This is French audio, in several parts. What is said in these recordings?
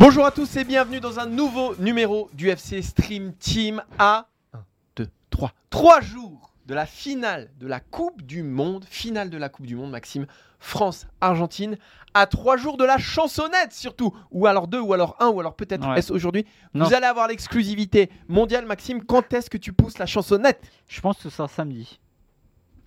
Bonjour à tous et bienvenue dans un nouveau numéro du FC Stream Team à 1, 2, 3. 3 jours de la finale de la Coupe du Monde. Finale de la Coupe du Monde, Maxime. France-Argentine. À 3 jours de la chansonnette surtout. Ou alors 2, ou alors 1, ou alors peut-être Ouais. est-ce aujourd'hui. Vous allez avoir l'exclusivité mondiale, Maxime. Quand est-ce que tu pousses la chansonnette? Je pense que ce sera samedi.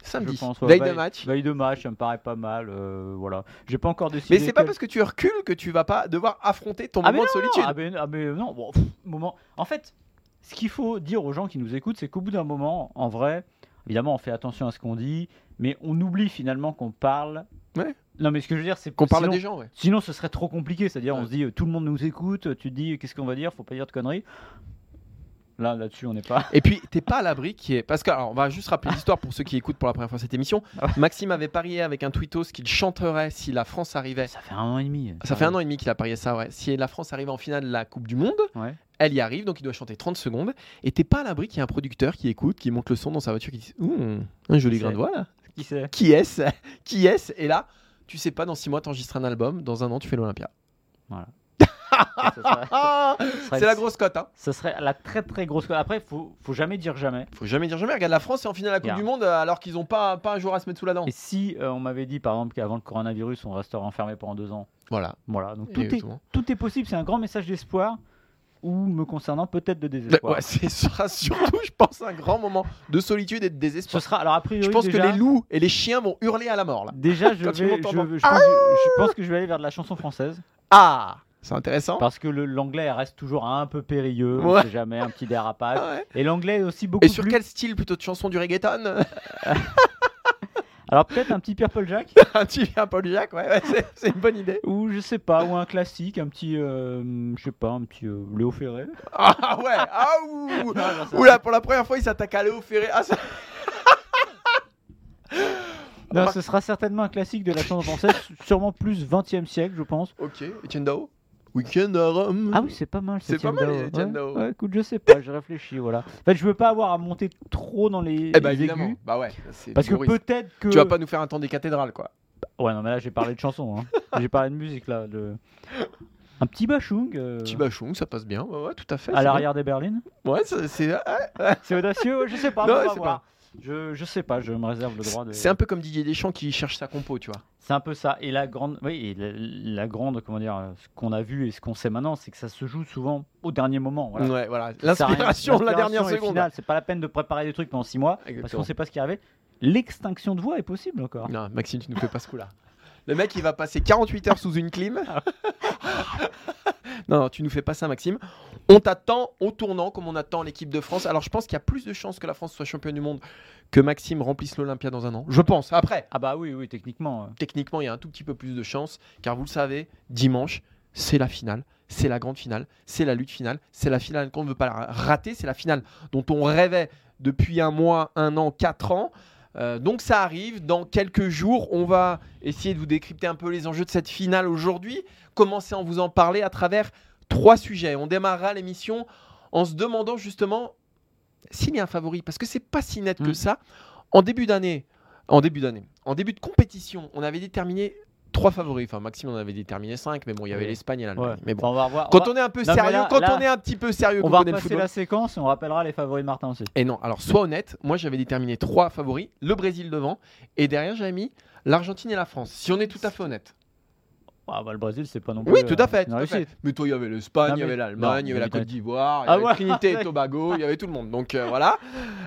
Samedi. Je pense, ouais. Veille de match. Veille de match, ça me paraît pas mal. euh, voilà. J'ai pas encore décidé. Mais c'est pas quel- parce que tu recules que tu vas pas devoir affronter ton Ah, moment de non, solitude. ah, mais, ah, mais non, bon, pff, moment. En fait, ce qu'il faut dire aux gens qui nous écoutent, c'est qu'au bout d'un moment, en vrai, évidemment, on fait attention à ce qu'on dit, mais on oublie finalement qu'on parle. Ouais. Non, mais ce que je veux dire, c'est Qu'on parle sinon- des gens, ouais. Sinon, ce serait trop compliqué. C'est-à-dire, Ouais. on se dit, euh, tout le monde nous écoute, tu te dis, qu'est-ce qu'on va dire, faut pas dire de conneries. Là, là-dessus, on n'est pas. Et puis, t'es pas à l'abri qui est. Parce que, alors, on va juste rappeler l'histoire pour ceux qui écoutent pour la première fois cette émission. Ah. Maxime avait parié avec un tweetos qu'il chanterait si la France arrivait. Ça fait un an et demi. Ça fait un an et demi qu'il a parié ça, ouais. Si la France arrivait en finale de la Coupe du Monde, Ouais. elle y arrive, donc il doit chanter 30 secondes. Et t'es pas à l'abri qu'il y ait un producteur qui écoute, qui monte le son dans sa voiture, qui dit Ouh, un joli grain de voix là. Qui c'est Qui est-ce? Qui est-ce? Et là, tu sais pas, dans 6 mois, t'enregistres un album, dans un an, tu fais l'Olympia. Ça serait- C'est la grosse cote, hein. Ce serait la très très grosse. Après, faut, faut jamais dire jamais. Faut jamais dire jamais. Regarde, la France est en finale de la Coupe du Monde euh, alors qu'ils ont pas, pas un jour à se mettre sous la dent. Et si euh, on m'avait dit par exemple qu'avant le coronavirus, on resterait enfermé pendant deux ans, Voilà. voilà. Donc tout est, Exactement. tout est possible. C'est un grand message d'espoir ou me concernant peut-être de désespoir. ouais, ce sera surtout, je pense, un grand moment de solitude et de Ce désespoir. sera alors a priori Je pense déjà, que les loups et les chiens vont hurler à la mort là. déjà je, vais, pense, que- je pense que je vais aller vers de la chanson française Ah, c'est intéressant. parce que l'anglais reste toujours un peu périlleux. On Ouais. sait jamais un petit dérapage. Ah ouais. Et l'anglais est aussi beaucoup Et sur plus. quel style plutôt de chanson du reggaeton Alors peut-être un petit Purple Jack Un petit Paul Jack, ouais, ouais, c'est- une bonne idée. ou je sais pas ou un classique, un petit, euh, je sais pas, un petit euh, Léo Ferré. Ah ouais, ah ouh. Non, non, ça- Oula, pour la première fois, il s'attaque à Léo Ferré. Ah, ça- Non, ce sera certainement un classique de la chanson française, sûrement plus 20e siècle, je pense. Ok, Etienne Dao. Weekend à Rome. Ah oui, c'est pas mal. C'est pas mal, Ouais, écoute, je sais pas, je réfléchis, voilà. En fait, je veux pas avoir à monter trop dans les, Eh bah les évidemment. aigus, Bah ouais. parce que peut-être que. Tu vas pas nous faire un temps des cathédrales quoi. Ouais, non, mais là, j'ai parlé de chansons. Hein. j'ai parlé de musique, là. De... Un petit bachung. euh, Petit bachung, ça passe bien. Ouais, ouais, tout à fait. à l'arrière des berlines. Ouais, c'est- c'est audacieux, je sais pas. Non, on va voir. Je, je sais pas, je me réserve le droit de. C'est un peu comme Didier Deschamps qui cherche sa compo, tu vois. C'est un peu ça. Et la grande, oui, et la, la grande, comment dire, ce qu'on a vu et ce qu'on sait maintenant, c'est que ça se joue souvent au dernier moment. Voilà. Ouais, voilà. L'inspiration de la dernière seconde. C'est pas la peine de préparer des trucs pendant 6 mois parce qu'on sait pas ce qui arrive. L'extinction de voix est possible encore. Non, Maxime, tu nous fais pas ce coup-là. Le mec, il va passer 48 heures sous une clim. non, non, tu nous fais pas ça, Maxime. On t'attend au tournant comme on attend l'équipe de France. Alors, je pense qu'il y a plus de chances que la France soit championne du monde que Maxime remplisse l'Olympia dans un an. Je pense. Après, Ah bah oui, oui, techniquement. euh. techniquement, il y a un tout petit peu plus de chances, car vous le savez, dimanche, c'est la finale, c'est la grande finale, c'est la lutte finale, c'est la finale qu'on ne veut pas la rater, c'est la finale dont on rêvait depuis un mois, un an, quatre ans. Euh, donc ça arrive dans quelques jours. On va essayer de vous décrypter un peu les enjeux de cette finale aujourd'hui. Commencer à vous en parler à travers trois sujets. On démarrera l'émission en se demandant justement s'il y a un favori, parce que c'est pas si net que Mm. ça. En début d'année, en début d'année, en début de compétition, on avait déterminé trois favoris. Enfin, Maxime en avait déterminé cinq, mais bon, il y avait l'Espagne et l'Allemagne. Ouais. Mais bon, Enfin, on va revoir. quand va- on est un peu Non, sérieux, là- quand là, on est un petit peu sérieux, on va connaît le passer football. la séquence et on rappellera les favoris de Martin aussi. Et non, alors sois honnête, moi j'avais déterminé trois favoris, le Brésil devant, et derrière j'avais mis l'Argentine et la France. Si on est tout à fait honnête. Ah bah le Brésil, c'est pas non plus. Oui, tout euh, à fait. une tout à fait. Mais toi, il y avait l'Espagne, il y avait l'Allemagne, il y avait la Côte d'Ivoire, il y Ah avait. Trinité et Tobago, il y avait tout le monde. Donc euh, voilà.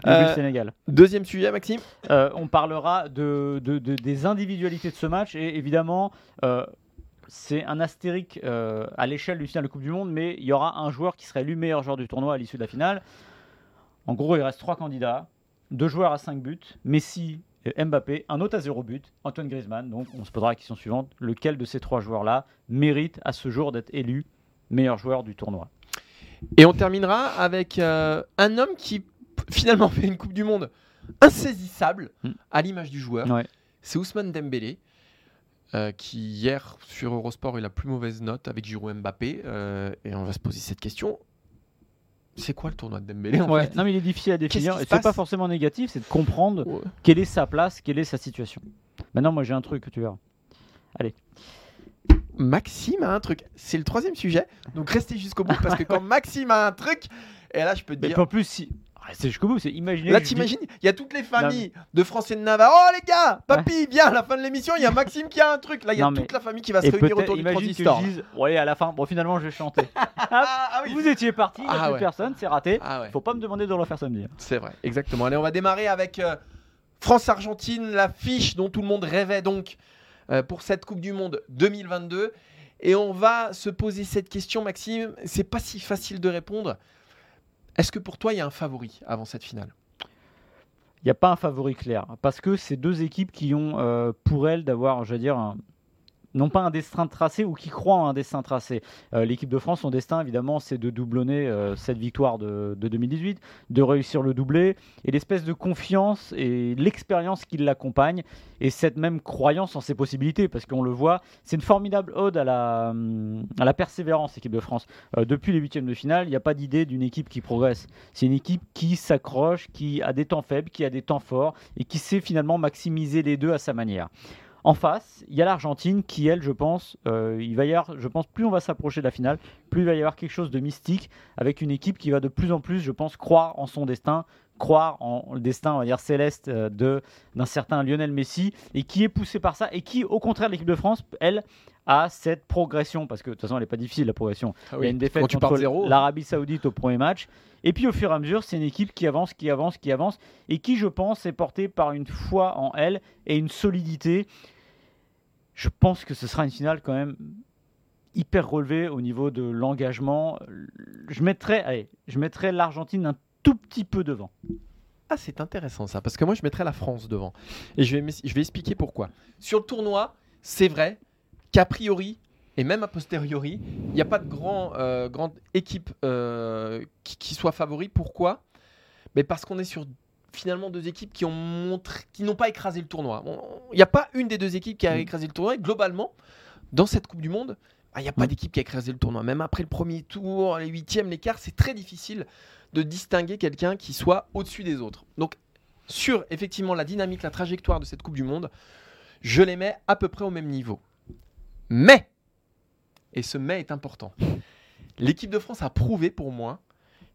Euh, Début Sénégal. deuxième sujet, Maxime. Euh, on parlera de, de- de- des individualités de ce match et évidemment, euh, c'est un astérique euh, à l'échelle du final de Coupe du Monde, mais il y aura un joueur qui serait élu meilleur joueur du tournoi à l'issue de la finale. En gros, il reste trois candidats, deux joueurs à 5 buts, Messi Mbappé, un autre à 0 but, Antoine Griezmann. Donc on se posera la question suivante, lequel de ces trois joueurs-là mérite à ce jour d'être élu meilleur joueur du tournoi? Et on terminera avec euh, un homme qui finalement fait une Coupe du Monde insaisissable Mm. à l'image du joueur. Ouais. C'est Ousmane Dembélé. euh, qui hier sur Eurosport est la plus mauvaise note avec Giroud Mbappé euh, et on va se poser cette question c'est quoi le tournoi de Dembélé en Ouais, fait non mais il est difficile à définir. c'est pas forcément négatif, c'est de comprendre Ouais. quelle est sa place, quelle est sa situation. Maintenant, moi j'ai un truc, tu verras. Maxime a un truc c'est le troisième sujet donc restez jusqu'au bout parce que quand Maxime a un truc et là je peux te Mais dire en plus, si. Restez jusqu'au bout, c'est imaginer. Là, que dis- t'imagines, il y a toutes les familles de Français de Navarre. Oh les gars, papy, viens, à la fin de l'émission, il y a Maxime qui a un truc. Là, il y a Non, mais- toute la famille qui va se réunir autour du imagine que transistor. je dise, ouais, à la fin, bon, finalement, je vais chanter. Ah, ah oui. Vous étiez parti, il n'y a Ah plus ouais. personne, c'est raté. Ah ouais, Faut pas me demander de le refaire samedi. c'est vrai, exactement. Allez, on va démarrer avec euh, France-Argentine, la fiche dont tout le monde rêvait donc euh, pour cette Coupe du Monde 2022. Et on va se poser cette question, Maxime. C'est pas si facile de répondre. Est-ce que pour toi, il y a un favori avant cette finale? Il n'y a pas un favori clair. Parce que c'est deux équipes qui ont euh, pour elles d'avoir, je veux dire, un- non pas un destin tracé ou qui croient en un destin tracé. Euh, L'équipe de France, son destin, évidemment, c'est de doublonner euh, cette victoire de, de 2018, de réussir le doublé, et l'espèce de confiance et l'expérience qui l'accompagne, et cette même croyance en ses possibilités, parce qu'on le voit, c'est une formidable ode à la, hum, persévérance, équipe de France. Euh, depuis les huitièmes de finale, il n'y a pas d'idée d'une équipe qui progresse. C'est une équipe qui s'accroche, qui a des temps faibles, qui a des temps forts, et qui sait finalement maximiser les deux à sa manière. En face, il y a l'Argentine qui, elle, je pense, euh, il va y avoir, je pense, plus on va s'approcher de la finale, plus il va y avoir quelque chose de mystique avec une équipe qui va de plus en plus, je pense, croire en son destin, croire en le destin, on va dire céleste euh, de d'un certain Lionel Messi et qui est poussé par ça et qui, au contraire, de l'équipe de France, elle, a cette progression parce que de toute façon, elle n'est pas difficile la progression. Il y a une défaite contre l'Arabie Saoudite au premier match. Et puis au fur et à mesure, c'est une équipe qui avance, qui avance, qui avance, et qui, je pense, est portée par une foi en elle et une solidité. Je pense que ce sera une finale quand même hyper relevée au niveau de l'engagement. Je mettrais, allez, je mettrais l'Argentine un tout petit peu devant. Ah, c'est intéressant ça, parce que moi je mettrais la France devant. Et je vais, expliquer pourquoi. Sur le tournoi, c'est vrai qu'a priori, et même a posteriori, il n'y a pas de grand, euh, grande équipe euh, qui, qui soit favori. Pourquoi? Mais parce qu'on est sur finalement deux équipes qui ont montré, qui n'ont pas écrasé le tournoi. Il n'y a pas une des deux équipes qui a Mm. écrasé le tournoi. Et globalement, dans cette Coupe du Monde, bah, il n'y a pas Mm. d'équipe qui a écrasé le tournoi. Même après le premier tour, les huitièmes, les quarts, c'est très difficile de distinguer quelqu'un qui soit au-dessus des autres. Donc, sur effectivement la dynamique, la trajectoire de cette Coupe du Monde, je les mets à peu près au même niveau. Mais, et ce mais est important, l'équipe de France a prouvé pour moi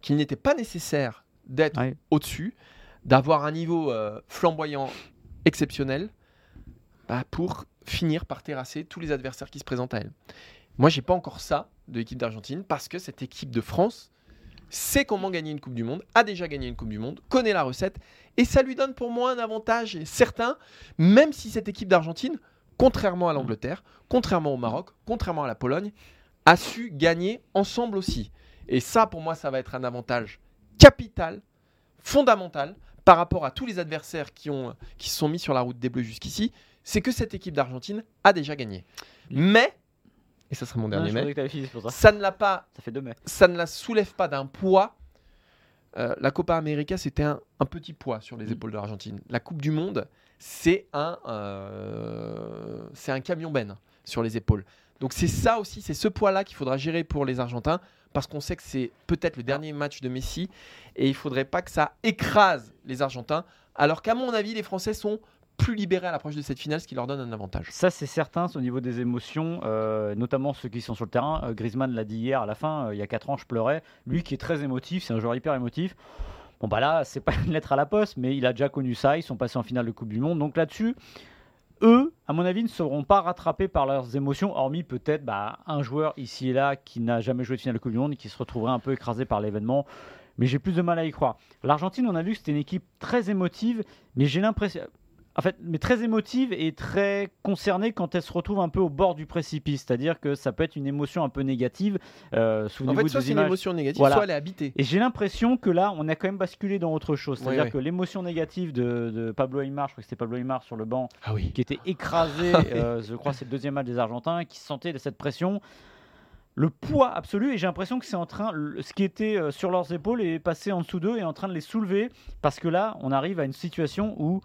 qu'il n'était pas nécessaire d'être Ouais. au-dessus, d'avoir un niveau euh, flamboyant exceptionnel bah, pour finir par terrasser tous les adversaires qui se présentent à elle. Moi, j'ai pas encore ça de l'équipe d'Argentine parce que cette équipe de France sait comment gagner une Coupe du Monde, a déjà gagné une Coupe du Monde, connaît la recette et ça lui donne pour moi un avantage certain, même si cette équipe d'Argentine, contrairement à l'Angleterre, contrairement au Maroc, contrairement à la Pologne, a su gagner ensemble aussi. Et ça, pour moi, ça va être un avantage capital, fondamental par rapport à tous les adversaires qui, ont, qui se sont mis sur la route des Bleus jusqu'ici, c'est que cette équipe d'Argentine a déjà gagné. Mais, et ça sera mon Non, dernier mais, pour ça. ça ne l'a pas Ça fait deux mai. ça ne la soulève pas d'un poids. Euh, la Copa América, c'était un, un petit poids sur les Mm. épaules de l'Argentine. La Coupe du Monde, c'est un, euh, c'est un camion ben sur les épaules. Donc c'est ça aussi, c'est ce poids-là qu'il faudra gérer pour les Argentins, parce qu'on sait que c'est peut-être le dernier match de Messi, et il faudrait pas que ça écrase les Argentins, alors qu'à mon avis, les Français sont plus libérés à l'approche de cette finale, ce qui leur donne un avantage. Ça, c'est certain, c'est au niveau des émotions, euh, notamment ceux qui sont sur le terrain. Euh, Griezmann l'a dit hier à la fin, euh, il y a 4 ans, je pleurais. Lui qui est très émotif, c'est un joueur hyper émotif. Bon, bah là, c'est pas une lettre à la poste, mais il a déjà connu ça. Ils sont passés en finale de Coupe du Monde. Donc là-dessus, eux, à mon avis, ne seront pas rattrapés par leurs émotions, hormis peut-être bah, un joueur ici et là qui n'a jamais joué de finale de Coupe du Monde et qui se retrouverait un peu écrasé par l'événement. Mais j'ai plus de mal à y croire. L'Argentine, on a vu que c'était une équipe très émotive, mais j'ai l'impression. En fait, mais très émotive et très concernée quand elle se retrouve un peu au bord du précipice. C'est-à-dire que ça peut être une émotion un peu négative. Euh, En fait, soit c'est une émotion négative, Voilà. soit elle est habitée. Et j'ai l'impression que là, on a quand même basculé dans autre chose. C'est-à-dire oui. que l'émotion négative de, de Pablo Aymar, je crois que c'était Pablo Aymar sur le banc, Ah oui. qui était écrasé, Ah euh, je crois c'est le deuxième match des Argentins, qui sentait cette pression. Le poids absolu, et j'ai l'impression que c'est en train, ce qui était euh, sur leurs épaules est passé en dessous d'eux et en train de les soulever, parce que là, on arrive à une situation où,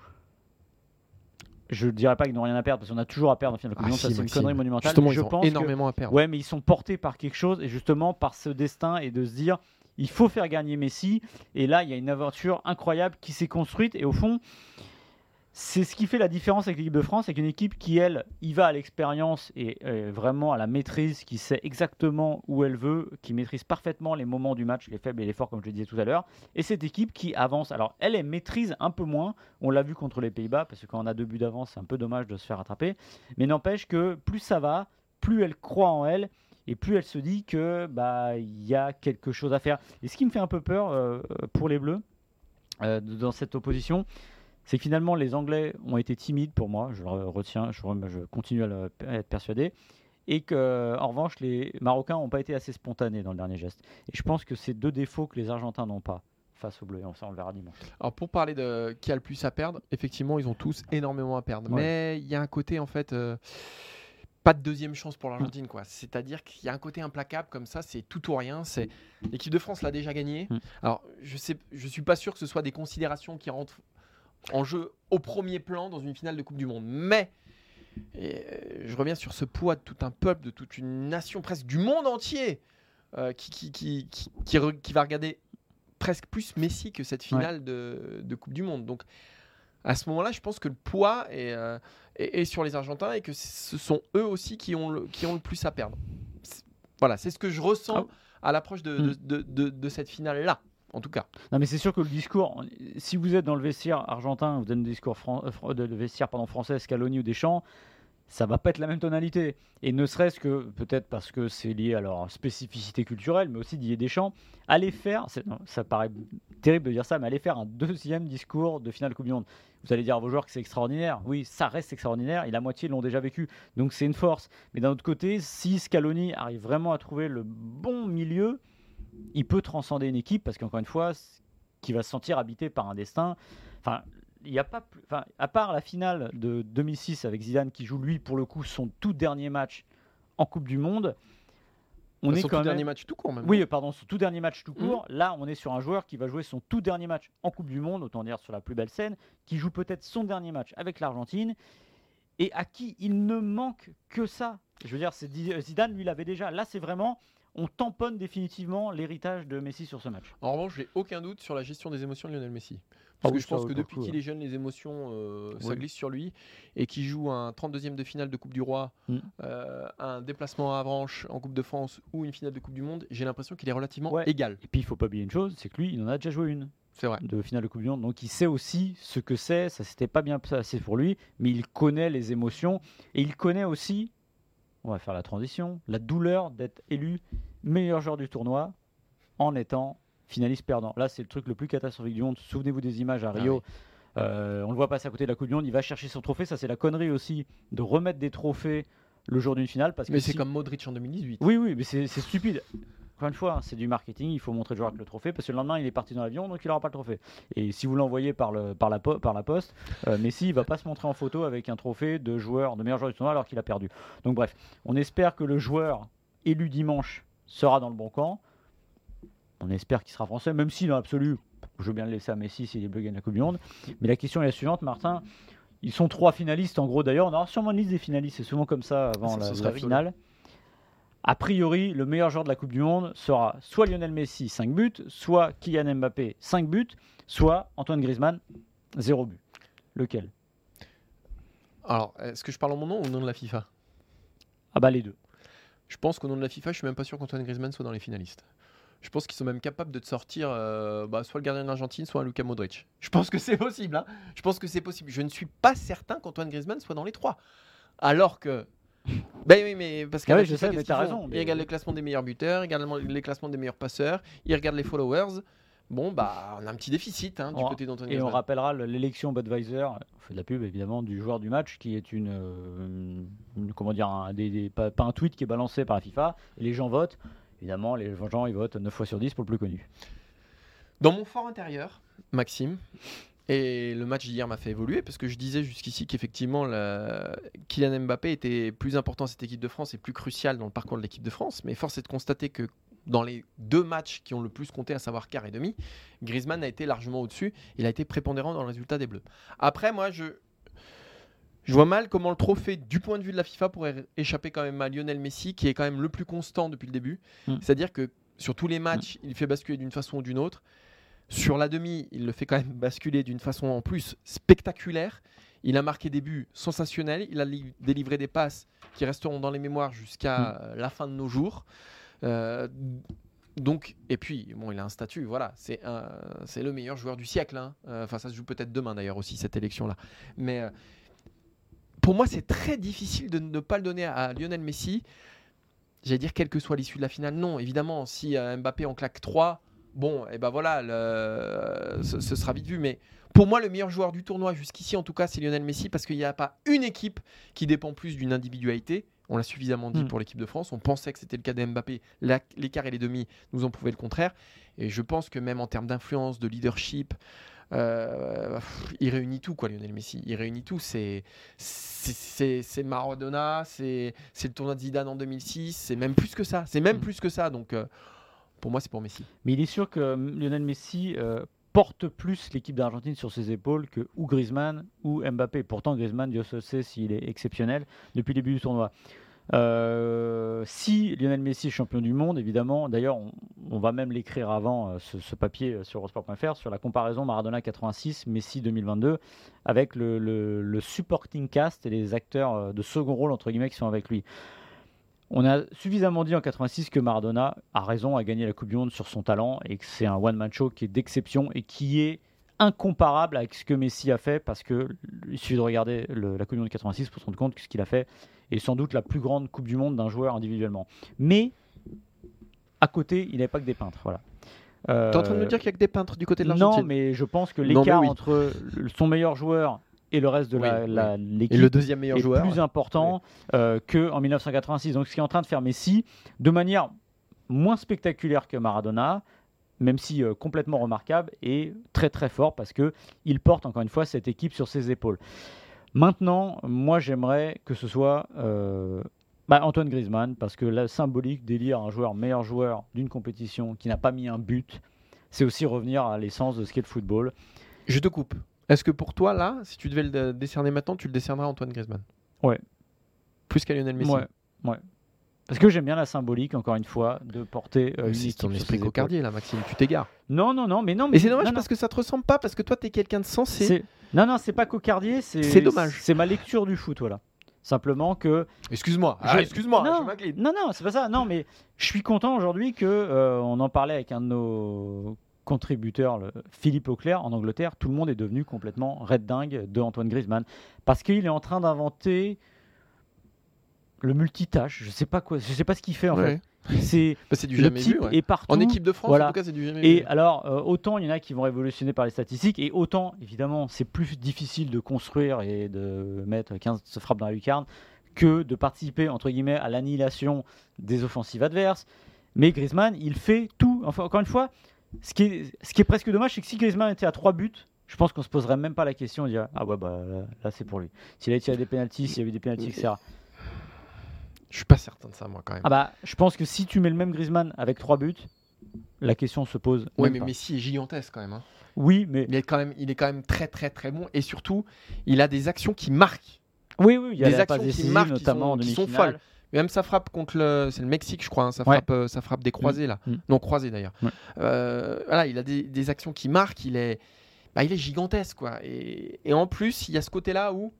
je ne dirais pas qu'ils n'ont rien à perdre, parce qu'on a toujours à perdre en finale de Coupe Ah si, ça c'est une connerie monumentale. Justement, je ils ont pense que- énormément à perdre. Ouais, mais ils sont portés par quelque chose et justement par ce destin et de se dire il faut faire gagner Messi. Et là, il y a une aventure incroyable qui s'est construite et au fond, c'est ce qui fait la différence avec l'équipe de France, avec une équipe qui, elle, y va à l'expérience et euh, vraiment à la maîtrise, qui sait exactement où elle veut, qui maîtrise parfaitement les moments du match, les faibles et les forts, comme je le disais tout à l'heure. Et cette équipe qui avance. Alors, elle, elle maîtrise un peu moins. On l'a vu contre les Pays-Bas, parce que quand on a deux buts d'avance, c'est un peu dommage de se faire attraper. Mais n'empêche que plus ça va, plus elle croit en elle et plus elle se dit que bah il y a quelque chose à faire. Et ce qui me fait un peu peur euh, pour les Bleus euh, dans cette opposition, c'est que finalement les Anglais ont été timides pour moi. Je le retiens, je, je continue à, le- à être persuadé. Et que, en revanche, les Marocains n'ont pas été assez spontanés dans le dernier geste. Et je pense que c'est deux défauts que les Argentins n'ont pas face aux Bleus. Et ça, on le verra dimanche. Alors pour parler de qui a le plus à perdre, effectivement, ils ont tous énormément à perdre. Ouais. Mais il y a un côté en fait, euh, pas de deuxième chance pour l'Argentine, quoi. C'est-à-dire qu'il y a un côté implacable comme ça, c'est tout ou rien. C'est l'équipe de France l'a déjà gagné. Mm. Alors je sais, je suis pas sûr que ce soit des considérations qui rentrent en jeu au premier plan dans une finale de Coupe du Monde, mais et, euh, je reviens sur ce poids de tout un peuple, de toute une nation, presque du monde entier, euh, qui, va regarder presque plus Messi que cette finale de, de Coupe du Monde. Donc à ce moment-là, je pense que le poids est, euh, est- est sur les Argentins et que ce sont eux aussi qui ont le, qui ont le plus à perdre. Voilà, c'est ce que je ressens à l'approche de, Mm. de, de- de- de cette finale-là, en tout cas. Non, mais c'est sûr que le discours, si vous êtes dans le vestiaire argentin, vous êtes dans le discours fran- euh, vestiaire pardon, français, Scaloni ou Deschamps, ça va pas être la même tonalité. Et ne serait-ce que, peut-être parce que c'est lié à leur spécificité culturelle, mais aussi Didier Deschamps, aller faire, c'est- non, ça paraît terrible de dire ça, mais aller faire un deuxième discours de finale Coupe du Monde. Vous allez dire à vos joueurs que c'est extraordinaire. Oui, ça reste extraordinaire et la moitié l'ont déjà vécu. Donc c'est une force. Mais d'un autre côté, si Scaloni arrive vraiment à trouver le bon milieu, il peut transcender une équipe parce qu'encore une fois, qui va se sentir habité par un destin. Enfin, il n'y a pas plus. Enfin, à part la finale de 2006 avec Zidane qui joue lui pour le coup son tout dernier match en Coupe du Monde, on est Son quand tout même. dernier match tout court même. Oui, pardon, son tout dernier match tout Mhm. court. Là, on est sur un joueur qui va jouer son tout dernier match en Coupe du Monde, autant dire sur la plus belle scène, qui joue peut-être son dernier match avec l'Argentine et à qui il ne manque que ça. Je veux dire, Zidane lui l'avait déjà. Là, c'est vraiment, on tamponne définitivement l'héritage de Messi sur ce match. En revanche, j'ai aucun doute sur la gestion des émotions de Lionel Messi. Ah Parce oui, que je pense que depuis qu'il est jeune, les émotions, euh, ça Oui. glisse sur lui. Et qu'il joue un 32e de finale de Coupe du Roi, Mm. euh, un déplacement à Avranches en Coupe de France ou une finale de Coupe du Monde, j'ai l'impression qu'il est relativement Ouais. égal. Et puis, il faut pas oublier une chose, c'est que lui, il en a déjà joué une C'est vrai. de finale de Coupe du Monde, donc il sait aussi ce que c'est. Ça s'était pas bien passé pour lui, mais il connaît les émotions et il connaît aussi, on va faire la transition, la douleur d'être élu meilleur joueur du tournoi en étant finaliste perdant. Là, c'est le truc le plus catastrophique du monde. Souvenez-vous des images à Ah Rio. Euh, on le voit passer à côté de la Coupe du Monde. Il va chercher son trophée. Ça, c'est la connerie aussi de remettre des trophées le jour d'une finale. Parce Mais que c'est si- comme Modric en 2018. oui, oui, mais c'est c'est stupide. Encore une fois, hein, c'est du marketing, il faut montrer le joueur avec le trophée, parce que le lendemain, il est parti dans l'avion, donc il n'aura pas le trophée. Et si vous l'envoyez par, le, par, la, po- par la poste, euh, Messi, il va pas se montrer en photo avec un trophée de joueur, de meilleur joueur du tournoi, alors qu'il a perdu. Donc bref, on espère que le joueur élu dimanche sera dans le bon camp. On espère qu'il sera français, même si dans l'absolu, je veux bien le laisser à Messi si les Bleus gagnent la Coupe du Monde. Mais la question est la suivante, Martin. Ils sont trois finalistes en gros d'ailleurs. On aura sûrement une liste des finalistes, c'est souvent comme ça avant Ça, la, rigolo. A priori, le meilleur joueur de la Coupe du Monde sera soit Lionel Messi, 5 buts, soit Kylian Mbappé, 5 buts, soit Antoine Griezmann, 0 but. Lequel? Alors, est-ce que je parle en mon nom ou au nom de la FIFA? Ah bah les deux. Je pense qu'au nom de la FIFA, je suis même pas sûr qu'Antoine Griezmann soit dans les finalistes. Je pense qu'ils sont même capables de te sortir euh, bah, soit le gardien de l'Argentine, soit un Luka Modric. Je pense que c'est possible. hein. Je pense que c'est possible. Je ne suis pas certain qu'Antoine Griezmann soit dans les trois. Alors que. Ben oui, mais parce que oui, je sais, mais t'as raison, Il regarde le classement des meilleurs buteurs, il regarde le- les classements des meilleurs passeurs, il regarde les followers. Bon, bah, on a un petit déficit hein, du On- côté d'Antoine Et on rappellera le- l'élection Budweiser, on fait de la pub évidemment, du joueur du match, qui est une, euh, une- comment dire, un, des- des- pas, pas un tweet qui est balancé par la FIFA. Et les gens votent. Évidemment, les gens ils votent 9 fois sur 10 pour le plus connu. Dans mon fort intérieur, Maxime, et le match d'hier m'a fait évoluer parce que je disais jusqu'ici qu'effectivement Kylian Mbappé était plus important à cette équipe de France et plus crucial dans le parcours de l'équipe de France. Mais force est de constater que dans les deux matchs qui ont le plus compté, à savoir quart et demi, Griezmann a été largement au-dessus. Il a été prépondérant dans le résultat des Bleus. Après, moi, je, je vois mal comment le trophée, du point de vue de la FIFA, pourrait échapper quand même à Lionel Messi, qui est quand même le plus constant depuis le début. Mm. C'est-à-dire que sur tous les matchs, il fait basculer d'une façon ou d'une autre. Sur la demi, il le fait quand même basculer d'une façon en plus spectaculaire. Il a marqué des buts sensationnels. Il a li- délivré des passes qui resteront dans les mémoires jusqu'à euh, la fin de nos jours. Euh, donc, et puis, bon, il a un statut, voilà, c'est le meilleur joueur du siècle. hein. Euh, Enfin, ça se joue peut-être demain d'ailleurs aussi, cette élection-là. Mais euh, pour moi, c'est très difficile de ne pas le donner à Lionel Messi. J'allais dire, quelle que soit l'issue de la finale, non, évidemment, si Mbappé en claque 3, bon, et ben voilà, le- ce, ce sera vite vu. Mais pour moi, le meilleur joueur du tournoi jusqu'ici, en tout cas, c'est Lionel Messi, parce qu'il n'y a pas une équipe qui dépend plus d'une individualité. On l'a suffisamment dit Mm. pour l'équipe de France. On pensait que c'était le cas de Mbappé. L'écart et les demi nous ont prouvé le contraire. Et je pense que même en termes d'influence, de leadership, euh, pff, il réunit tout, quoi, Lionel Messi. Il réunit tout. C'est Maradona, c'est le tournoi de Zidane en 2006. C'est même plus que ça. C'est même Mm. plus que ça. Donc, euh, pour moi, c'est pour Messi. Mais il est sûr que euh, Lionel Messi euh, porte plus l'équipe d'Argentine sur ses épaules que ou Griezmann ou Mbappé. Pourtant, Griezmann, Dieu seul sait s'il est exceptionnel depuis le début du tournoi. Euh, si Lionel Messi est champion du monde, évidemment, d'ailleurs, on, va même l'écrire avant ce, papier sur Eurosport.fr sur la comparaison Maradona 86, Messi 2022, avec le, le- supporting cast et les acteurs de second rôle, entre guillemets, qui sont avec lui. On a suffisamment dit en 86 que Maradona a raison à gagner la Coupe du Monde sur son talent et que c'est un one-man show qui est d'exception et qui est incomparable avec ce que Messi a fait parce que il suffit de regarder le- la Coupe du Monde 86 pour se rendre compte que ce qu'il a fait est sans doute la plus grande Coupe du Monde d'un joueur individuellement. Mais à côté, il n'avait pas que des peintres. Voilà. Euh, T'es en train de nous dire qu'il y a que des peintres du côté de non, l'Argentine mais je pense que Non, l'écart oui. entre son meilleur joueur et le reste de la- Oui, la- l'équipe le deuxième meilleur est joueur. plus important euh, qu'en 1986. Donc ce qui est en train de faire Messi, de manière moins spectaculaire que Maradona, même si euh, complètement remarquable, et très très fort parce que il porte encore une fois cette équipe sur ses épaules. Maintenant, moi j'aimerais que ce soit euh, bah, Antoine Griezmann, parce que la symbolique d'élire un joueur meilleur joueur d'une compétition qui n'a pas mis un but, c'est aussi revenir à l'essence de ce qu'est le football. Je te coupe. Est-ce que pour toi, là, si tu devais le décerner maintenant, tu le décerneras à Antoine Griezmann? Ouais. Plus qu'à Lionel Messi Ouais, ouais. Parce que j'aime bien la symbolique, encore une fois, de porter euh, une C'est ton esprit cocardier, là, Maxime. Tu t'égares. Non, non, non, mais non. Mais c'est dommage non, parce que ça te ressemble pas, parce que toi, t'es quelqu'un de sensé. Non, non, c'est pas cocardier, c'est. C'est dommage. C'est ma lecture du foot, voilà. Simplement que. Excuse-moi. Ah, excuse-moi, non, je non, non, c'est pas ça. Non, mais je suis content aujourd'hui que euh, on en parlait avec un de nos contributeurs, le- Philippe Auclair, en Angleterre. Tout le monde est devenu complètement red dingue de Antoine Griezmann parce qu'il est en train d'inventer le multitâche. Je sais pas quoi, je sais pas ce qu'il fait en Ouais. fait. C'est Bah, du jamais vu. ouais. est partout. En équipe de France, voilà. en tout cas, c'est du jamais Et vu. alors, euh, autant il y en a qui vont révolutionner par les statistiques, et autant, évidemment, c'est plus difficile de construire et de mettre 15 frappes dans la lucarne que de participer, entre guillemets, à l'annihilation des offensives adverses. Mais Griezmann, il fait tout. Enfin, encore une fois, ce qui est, ce qui est presque dommage, c'est que si Griezmann était à 3 buts, je pense qu'on se poserait même pas la question de dire Ah ouais, bah là, c'est pour lui. S'il a tiré des pénalties, s'il y avait des pénalties, etc. Je suis pas certain de ça, moi, quand même. Ah bah, je pense que si tu mets le même Griezmann avec 3 buts, la question se pose. même mais pas. Messi est gigantesque quand même. hein. Oui, mais Il est quand même, il est quand même très, très, très bon. Et surtout, il a des actions qui marquent. Oui, oui, il y a Des actions qui marquent, qui notamment sont- en qui sont folles. Même sa frappe contre le, c'est le Mexique, je crois. hein, sa Ouais. frappe, euh, frappe des croisés là. Mm. Non, croisés d'ailleurs. Ouais. Euh, voilà, il a des, des actions qui marquent. Il est, bah, il est gigantesque quoi. Et, et en plus, il y a ce côté-là où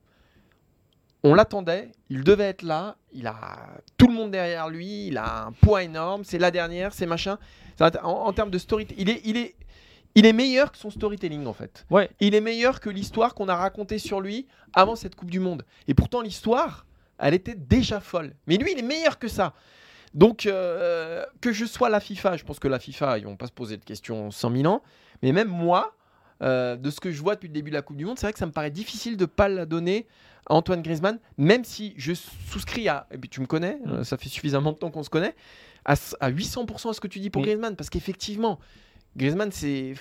on l'attendait, il devait être là. Il a tout le monde derrière lui. Il a un poids énorme. C'est la dernière, c'est machin. Ça en termes de story, il est, il est, il est meilleur que son storytelling en fait. Ouais, Il est meilleur que l'histoire qu'on a racontée sur lui avant cette Coupe du Monde. Et pourtant, l'histoire, elle était déjà folle. Mais lui, il est meilleur que ça. Donc, euh, que je sois la FIFA, je pense que la FIFA, ils vont pas se poser de questions 100 000 ans. Mais même moi, euh, de ce que je vois depuis le début de la Coupe du Monde, c'est vrai que ça me paraît difficile de pas la donner à Antoine Griezmann, même si je souscris à, et puis tu me connais, Mm. euh, ça fait suffisamment de temps qu'on se connaît, à, s- à 800% à ce que tu dis pour Mais- Griezmann, parce qu'effectivement, Griezmann, c'est...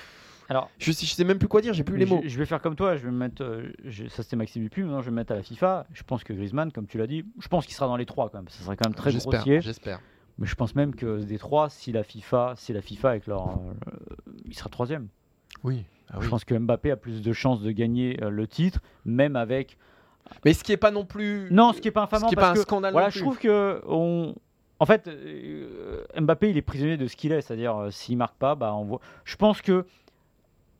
Alors, Je sais, je sais même plus quoi dire, j'ai plus les mots. je vais faire comme toi, je vais me mettre, euh, je- ça c'était Maxime Dupuis, maintenant je vais me mettre à la FIFA. Je pense que Griezmann, comme tu l'as dit, je pense qu'il sera dans les trois quand même. Ça serait quand même très grossier. j'espère. Mais je pense même que des trois, si la FIFA, si la FIFA avec leur, euh, il sera troisième. Oui. Ah Je pense que Mbappé a plus de chances de gagner euh, le titre, même avec. Mais ce qui est pas non plus... Non, ce qui est pas infamant Ce qui est parce pas un scandale voilà, non je trouve que on. En fait, Mbappé, il est prisonnier de ce qu'il est, c'est-à-dire s'il marque pas, bah on voit. Je pense que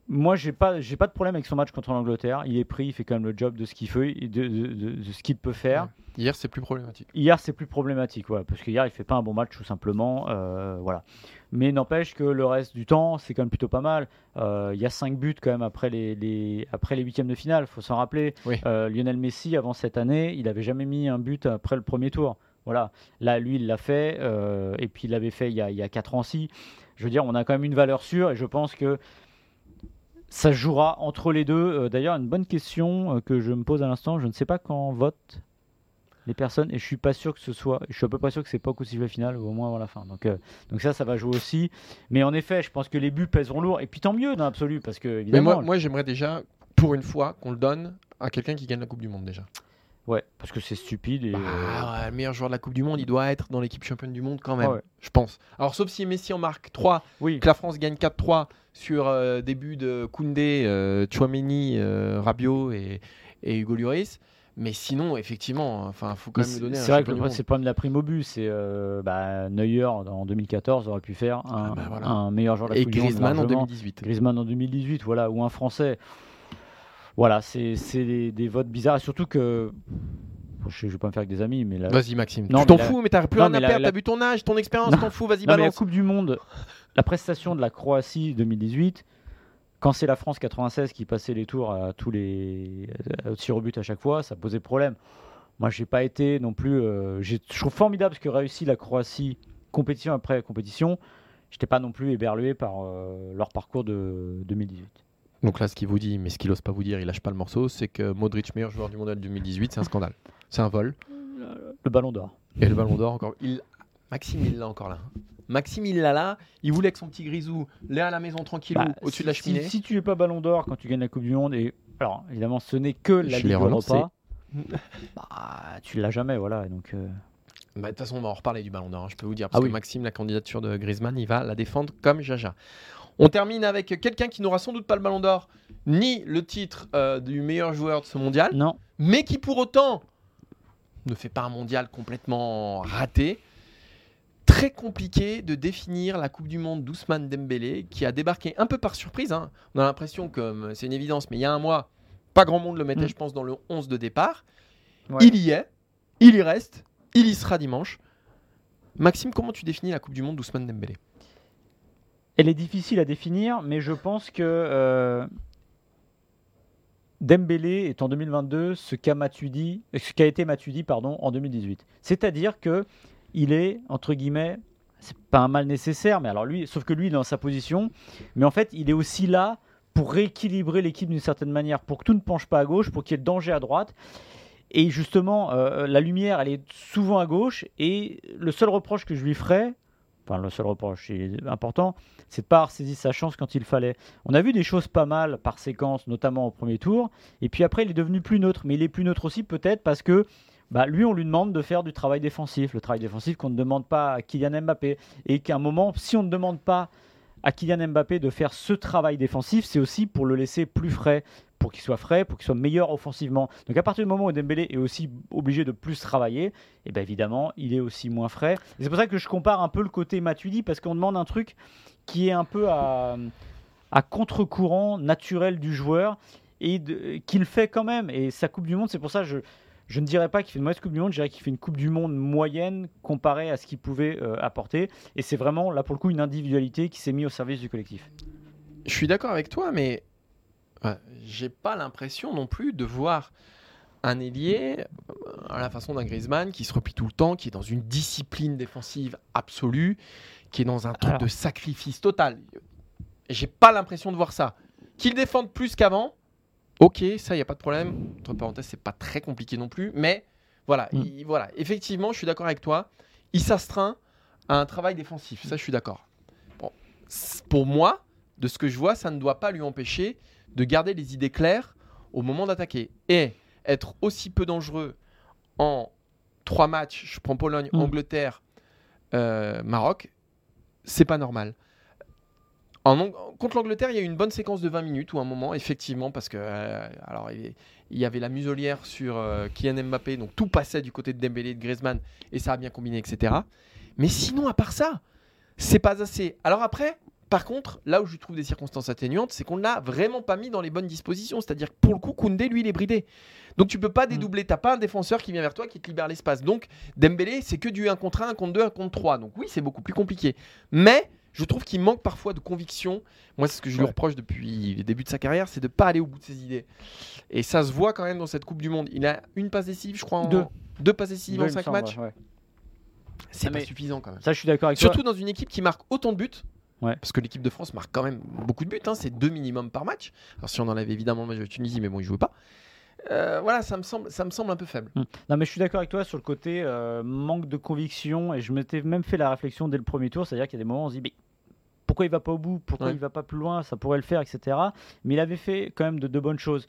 moi, j'ai pas, j'ai pas de problème avec son match contre l'Angleterre. Il est pris, il fait quand même le job de ce qu'il fait, de, de- de- de ce qu'il peut faire. Hier, c'est plus problématique. Hier, c'est plus problématique, ouais, parce qu'hier, il fait pas un bon match tout simplement, euh, voilà. Mais n'empêche que le reste du temps, c'est quand même plutôt pas mal. Euh, Il y a 5 buts quand même après les, les- après les huitièmes de finale, faut s'en rappeler. Oui. Euh, Lionel Messi, avant cette année, il avait jamais mis un but après le premier tour. Voilà. Là, lui, il l'a fait, et puis il l'avait fait il y, a, il y a 4 ans ci. Je veux dire, on a quand même une valeur sûre, et je pense que ça se jouera entre les deux. Euh, D'ailleurs, une bonne question euh, que je me pose à l'instant, je ne sais pas quand vote les personnes et je suis pas sûr que ce soit je suis à peu près sûr que c'est pas au coup de sifflet final ou au moins avant la fin donc euh, donc ça ça va jouer aussi mais en effet je pense que les buts pèseront lourd et puis tant mieux dans l'absolu parce que Mais moi j'aimerais déjà, pour une fois, qu'on le donne à quelqu'un qui gagne la Coupe du Monde déjà. Ouais parce que c'est stupide et euh, Bah, ouais, le meilleur joueur de la Coupe du Monde, il doit être dans l'équipe championne du monde quand même, Ah ouais. je pense. Alors, sauf si Messi en marque 3, oui que la France gagne 4-3 sur euh, début de Koundé, euh, Chouameni, euh, Rabiot et, et Hugo Lloris. Mais sinon, effectivement, enfin, faut quand Mais même c'est donner c'est vrai que le, monde. c'est le problème de la prime au but c'est euh, bah, Neuer en 2014 aurait pu faire un, Ah bah voilà. un meilleur joueur de la Et Coupe du Monde Griezmann en largement. 2018. Griezmann en 2018, voilà, ou un Français. Voilà, c'est des, des votes bizarres. Surtout que. Je ne vais pas me faire avec des amis, mais là. Vas-y, Maxime. Non, tu t'en fous, mais t'as plus Non, rien à perdre. la- T'as vu ton âge, ton expérience, t'en fous, vas-y, Non, mais la balance. Coupe du Monde, la prestation de la Croatie 2018, quand c'est la France 96 qui passait les tours à tous les euh, au but à chaque fois, ça posait problème. Moi, j'ai pas été non plus. euh, je trouve formidable ce que réussit la Croatie compétition après compétition. J'étais pas non plus éberlué par euh, leur parcours de 2018. Donc là, ce qu'il vous dit, mais ce qu'il n'ose pas vous dire, il lâche pas le morceau, c'est que Modric, meilleur joueur du mondial 2018, c'est un scandale. C'est un vol. Le Ballon d'Or. Et le ballon d'or encore. Il... Maxime, il l'a encore là. Maxime, il l'a là. Il voulait que son petit grisou l'ait à la maison tranquillou, Bah, au-dessus si- de la si- cheminée. Si, tu n'es pas Ballon d'Or quand tu gagnes la Coupe du Monde, et alors évidemment ce n'est que la Je Ligue. Europa, bah, tu l'as jamais, voilà. et Donc, euh, Bah, De toute façon, on va en reparler du ballon d'or, hein, je peux vous dire. Ah Parce que oui. Maxime, la candidature de Griezmann, il va la défendre comme Jaja. On termine avec quelqu'un qui n'aura sans doute pas le ballon d'or, ni le titre euh, du meilleur joueur de ce mondial, non, mais qui pour autant ne fait pas un mondial complètement raté. Très compliqué de définir la Coupe du Monde d'Ousmane Dembélé, qui a débarqué un peu par surprise. hein. On a l'impression que c'est une évidence, mais il y a un mois, pas grand monde le mettait, Mm. je pense, dans le 11 de départ. Ouais. Il y est, il y reste, il y sera dimanche. Maxime, comment tu définis la Coupe du Monde d'Ousmane Dembélé? Elle est difficile à définir, mais je pense que euh, Dembélé est en 2022 ce qu'a Matuidi, ce été Matuidi pardon en 2018. C'est-à-dire que il est entre guillemets, c'est pas un mal nécessaire, mais alors lui, sauf que lui il est dans sa position, mais en fait il est aussi là pour rééquilibrer l'équipe d'une certaine manière, pour que tout ne penche pas à gauche, pour qu'il y ait de danger à droite. Et justement, euh, la lumière, elle est souvent à gauche. Et le seul reproche que je lui ferais, le seul reproche important, c'est de pas avoir saisi sa chance quand il fallait. On a vu des choses pas mal par séquence, notamment au premier tour. Et puis après, il est devenu plus neutre. Mais il est plus neutre aussi peut-être parce que bah, lui, on lui demande de faire du travail défensif. Le travail défensif qu'on ne demande pas à Kylian Mbappé. Et qu'à un moment, si on ne demande pas à Kylian Mbappé de faire ce travail défensif, c'est aussi pour le laisser plus frais, pour qu'il soit frais, pour qu'il soit meilleur offensivement. Donc à partir du moment où Dembélé est aussi obligé de plus travailler, et bien évidemment, il est aussi moins frais. C'est pour ça que je compare un peu le côté Matuidi, parce qu'on demande un truc qui est un peu à, contre-courant naturel du joueur, et qu'il fait quand même. Et sa Coupe du Monde, c'est pour ça que je, ne dirais pas qu'il fait une mauvaise Coupe du Monde, je dirais qu'il fait une Coupe du Monde moyenne comparée à ce qu'il pouvait euh, apporter. Et c'est vraiment, là pour le coup, une individualité qui s'est mise au service du collectif. Je suis d'accord avec toi, mais j'ai pas l'impression non plus de voir un ailier euh, à la façon d'un Griezmann qui se replie tout le temps, qui est dans une discipline défensive absolue, qui est dans un truc Alors. de sacrifice total. J'ai pas l'impression de voir ça. Qu'il défende plus qu'avant, ok, ça, il n'y a pas de problème. Entre parenthèses, c'est pas très compliqué non plus. Mais voilà, Mm. il- voilà. effectivement, je suis d'accord avec toi. Il s'astreint à un travail défensif. Ça, je suis d'accord. Bon, pour moi, de ce que je vois, ça ne doit pas lui empêcher de garder les idées claires au moment d'attaquer. Et être aussi peu dangereux en trois matchs, je prends Pologne, Mm. Angleterre, euh, Maroc, c'est pas normal. En contre l'Angleterre, il y a eu une bonne séquence de 20 minutes ou un moment, effectivement, parce que euh, alors il, il y avait la muselière sur euh, Kylian Mbappé, donc tout passait du côté de Dembélé et de Griezmann, et ça a bien combiné, etc. Mais sinon, à part ça, c'est pas assez. Alors après, par contre, là où je trouve des circonstances atténuantes, c'est qu'on ne l'a vraiment pas mis dans les bonnes dispositions. C'est-à-dire que pour le coup, Koundé, lui, il est bridé. Donc tu peux pas dédoubler. T'as pas un défenseur qui vient vers toi qui te libère l'espace. Donc Dembélé, c'est que du 1 contre 1, 1 contre 2, 1 contre 3. Donc oui, c'est beaucoup plus compliqué. Mais je trouve qu'il manque parfois de conviction. Moi, c'est ce que je lui reproche depuis les débuts de sa carrière, c'est de pas aller au bout de ses idées. Et ça se voit quand même dans cette Coupe du Monde. Il a une passe décisive, je crois, en... Deux. deux passes décisives en il me 5 semble, matchs. ouais. C'est Ah, pas suffisant quand même. Ça, je suis d'accord avec Surtout toi. dans une équipe qui marque autant de buts. Ouais. Parce que l'équipe de France marque quand même beaucoup de buts. hein, C'est deux minimum par match. Alors si on enlève évidemment le match de Tunisie, mais bon, ils jouaient pas. Euh, voilà, ça me semble, ça me semble un peu faible. Hmm. Non, mais je suis d'accord avec toi sur le côté euh, manque de conviction. Et je m'étais même fait la réflexion dès le premier tour. C'est-à-dire qu'il y a des moments où on se dit, mais pourquoi il va pas au bout? Pourquoi Ouais. il va pas plus loin? Ça pourrait le faire, etc. Mais il avait fait quand même de, de bonnes choses.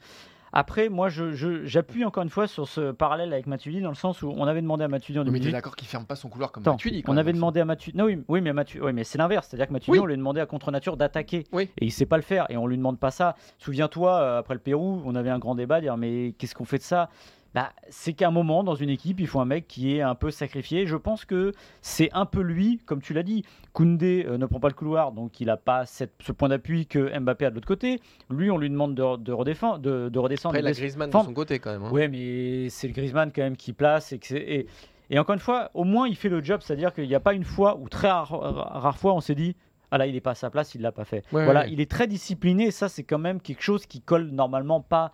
Après, moi, j'appuie encore une fois sur ce parallèle avec Matuidi dans le sens où on avait demandé à Matuidi en Mais t'es 2018. d'accord qu'il ferme pas son couloir comme Attends, Matuidi, quand on même, avait aussi. demandé à Matuidi. Non, oui, oui, mais, Matu... oui, mais c'est l'inverse. C'est-à-dire que Matuidi, Oui. on lui a demandé à contre-nature d'attaquer. Oui. Et il sait pas le faire. Et on lui demande pas ça. Souviens-toi, euh, après le Pérou, on avait un grand débat, dire mais qu'est-ce qu'on fait de ça? Bah, c'est qu'à un moment, dans une équipe, il faut un mec qui est un peu sacrifié. Je pense que c'est un peu lui, comme tu l'as dit. Koundé euh, ne prend pas le couloir, donc il n'a pas cette- ce point d'appui que Mbappé a de l'autre côté. Lui, on lui demande de, de, redéfend- de, de redescendre. Après, la des- Griezmann de son côté quand même. hein. Ouais, mais c'est le Griezmann quand même qui place. Et, que c'est- et, et encore une fois, au moins il fait le job, c'est-à-dire qu'il n'y a pas une fois ou très rare, rare fois on s'est dit ah là il est pas à sa place, il l'a pas fait. Ouais, voilà, ouais. il est très discipliné. Et ça c'est quand même quelque chose qui colle normalement pas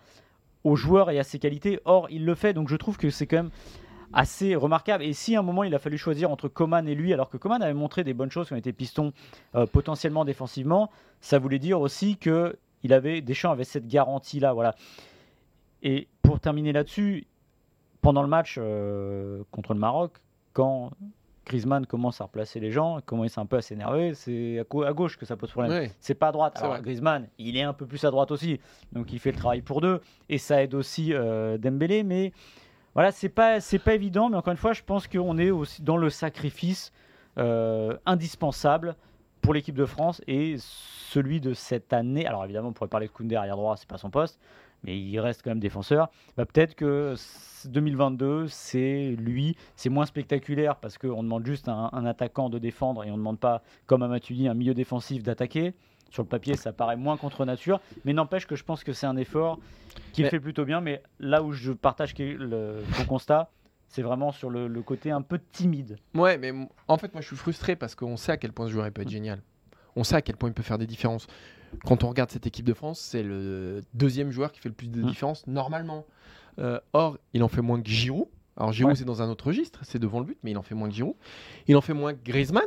aux joueurs et à ses qualités. Or il le fait, donc je trouve que c'est quand même assez remarquable. Et si à un moment il a fallu choisir entre Coman et lui, alors que Coman avait montré des bonnes choses quand il était piston euh, potentiellement défensivement, ça voulait dire aussi que il avait Deschamps avait cette garantie là, voilà. Et pour terminer là-dessus, pendant le match euh, contre le Maroc, quand Griezmann commence à replacer les gens, commence un peu à s'énerver, c'est à, gau- à gauche que ça pose problème. C'est pas à droite. Alors. Griezmann, il est un peu plus à droite aussi, donc il fait le travail pour deux et ça aide aussi euh, Dembélé. Mais voilà, c'est pas c'est pas évident. Mais encore une fois, je pense qu'on est aussi dans le sacrifice euh, indispensable pour l'équipe de France et celui de cette année. Alors évidemment, on pourrait parler de Koundé arrière droit, c'est pas son poste, mais il reste quand même défenseur. Bah, Peut-être que c- 2022, c'est lui. C'est moins spectaculaire parce qu'on demande juste à un, un attaquant de défendre et on ne demande pas, comme à Matuidi, un milieu défensif d'attaquer. Sur le papier, ça paraît moins contre nature, mais n'empêche que je pense que c'est un effort qu'il Mais- fait plutôt bien. Mais là où je partage le, ton constat, c'est vraiment sur le, le côté un peu timide. Ouais, mais en fait, moi, je suis frustré parce qu'on sait à quel point ce joueur il peut être génial. On sait à quel point il peut faire des différences. Quand on regarde cette équipe de France, c'est le deuxième joueur qui fait le plus de Mm. différences normalement. Euh, or, il en fait moins que Giroud. Alors Giroud, Ouais. c'est dans un autre registre, c'est devant le but, mais il en fait moins que Giroud. Il en fait moins que Griezmann,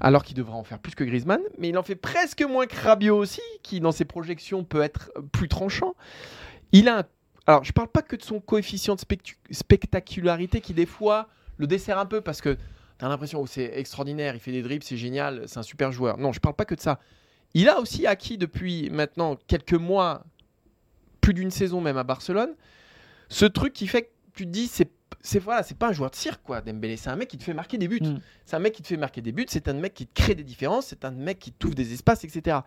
alors qu'il devrait en faire plus que Griezmann. Mais il en fait presque moins que Rabiot aussi, qui dans ses projections peut être plus tranchant. Il a un- Alors, je parle pas que de son coefficient de spectacularité qui, des fois, le dessert un peu parce que tu as l'impression que c'est extraordinaire, il fait des dribbles, c'est génial, c'est un super joueur. Non, je parle pas que de ça. Il a aussi acquis depuis maintenant quelques mois, plus d'une saison même à Barcelone, ce truc qui fait que tu te dis, c'est c'est voilà, c'est pas un joueur de cirque quoi, Dembélé, c'est un mec qui te fait marquer des buts. Mm. C'est un mec qui te fait marquer des buts, c'est un mec qui te crée des différences, c'est un mec qui t'ouvre des espaces, etc.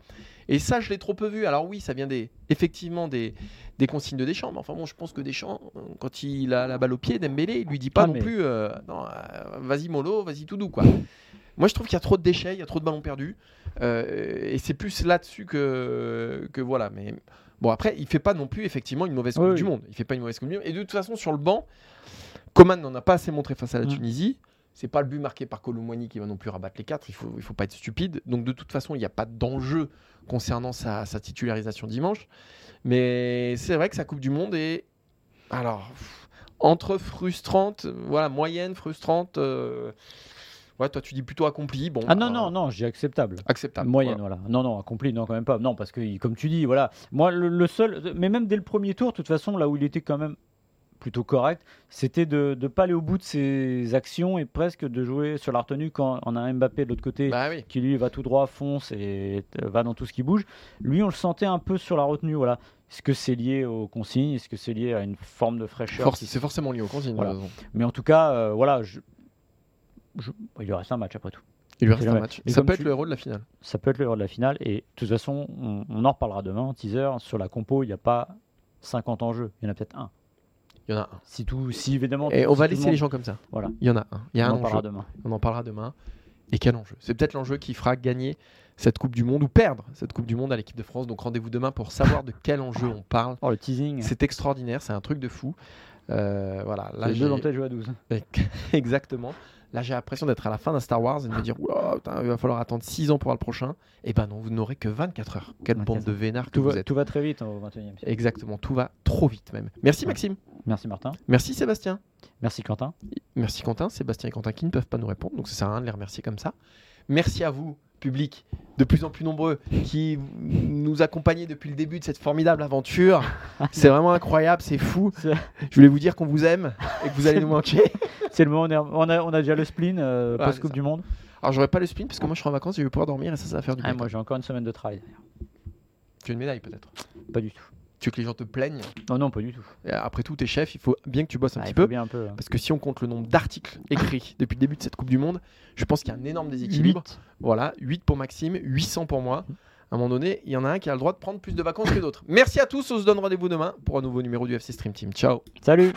Et ça, je l'ai trop peu vu. Alors oui, ça vient des, effectivement des, des consignes de Deschamps, mais enfin bon, je pense que Deschamps, quand il a la balle au pied, Dembélé, il lui dit pas Ah, non mais- plus, euh, euh, vas-y mollo, vas-y tout doux quoi. Moi, je trouve qu'il y a trop de déchets, il y a trop de ballons perdus, euh, et c'est plus là-dessus que, que voilà. Mais bon, après, il fait pas non plus effectivement une mauvaise Coupe Oui, du oui. Monde. Il fait pas une mauvaise Coupe du Monde. Et de toute façon, sur le banc, Coman n'en a pas assez montré face à la Mm. Tunisie. C'est pas le but marqué par Colomwani qui va non plus rabattre les quatre. Il faut, il faut pas être stupide. Donc de toute façon, il n'y a pas d'enjeu concernant sa, sa titularisation dimanche. Mais c'est vrai que sa Coupe du Monde est Alors, entre frustrante, voilà, moyenne, frustrante. euh, Ouais, toi tu dis plutôt accompli. Bon, Ah non, bah, non, non, j'ai acceptable. Acceptable. Moyenne, voilà. voilà. Non, non, accompli, non, quand même pas. Non, parce que, comme tu dis, voilà. Moi, le, le seul. Mais même dès le premier tour, de toute façon, là où il était quand même plutôt correct, c'était de ne pas aller au bout de ses actions et presque de jouer sur la retenue quand on a un Mbappé de l'autre côté Bah oui. qui lui va tout droit, fonce et euh, va dans tout ce qui bouge. Lui, on le sentait un peu sur la retenue. Voilà. Est-ce que c'est lié aux consignes? Est-ce que c'est lié à une forme de fraîcheur Force- qui- C'est forcément lié au consigne. Voilà. Mais en tout cas, euh, voilà. Je... je- Il lui reste un match après tout. Il lui reste un match. Et Ça peut tu- être le héros de la finale. ça peut être le héros de la finale. Et de toute façon, on, on en reparlera demain en teaser. Sur la compo, il n'y a pas 50 enjeux. Il y en a peut-être un. Il y en a un. Si tout, si évidemment. Et si on va laisser monde- les gens comme ça. Voilà. Il y en a un. Il y a on un en parlera demain. On en parlera demain. Et quel enjeu? C'est peut-être l'enjeu qui fera gagner cette Coupe du Monde ou perdre cette Coupe du Monde à l'équipe de France. Donc rendez-vous demain pour savoir de quel enjeu on parle. Oh, le teasing. C'est extraordinaire, c'est un truc de fou. Euh, voilà, là Les deux dans jeu à 12. exactement. Là j'ai l'impression d'être à la fin d'un Star Wars et de me dire putain, il va falloir attendre 6 ans pour voir le prochain. Et ben non, vous n'aurez que 24 heures. Quelle 24 bande de vénards que Tout vous va, êtes. tout va très vite au 21e siècle. Exactement, tout va trop vite même. Merci Maxime. Merci Martin. Merci Sébastien. Merci Quentin. Merci Quentin, Sébastien et Quentin qui ne peuvent pas nous répondre, donc ça sert à rien de les remercier comme ça. Merci à vous, public, de plus en plus nombreux, qui nous accompagnez depuis le début de cette formidable aventure. C'est vraiment incroyable, c'est fou. Je voulais vous dire qu'on vous aime et que vous allez nous manquer. C'est le moment. On, a, on a déjà le spleen euh, Ouais, post-Coupe du Monde. Alors j'aurais pas le spin parce que moi je serai en vacances et je vais pouvoir dormir et ça, ça va faire du Ah, bien. moi, j'ai encore une semaine de travail. Tu as une médaille peut-être? Pas du tout. Tu veux que les gens te plaignent Non, non, pas du tout. Après tout, t'es chef, il faut bien que tu bosses un Ah, petit peu. bien un peu. hein. Parce que si on compte le nombre d'articles écrits depuis le début de cette Coupe du Monde, je pense qu'il y a un énorme déséquilibre. Voilà, 8 pour Maxime, 800 pour moi. À un moment donné, il y en a un qui a le droit de prendre plus de vacances que d'autres. Merci à tous, on se donne rendez-vous demain pour un nouveau numéro du FC Stream Team. Ciao Salut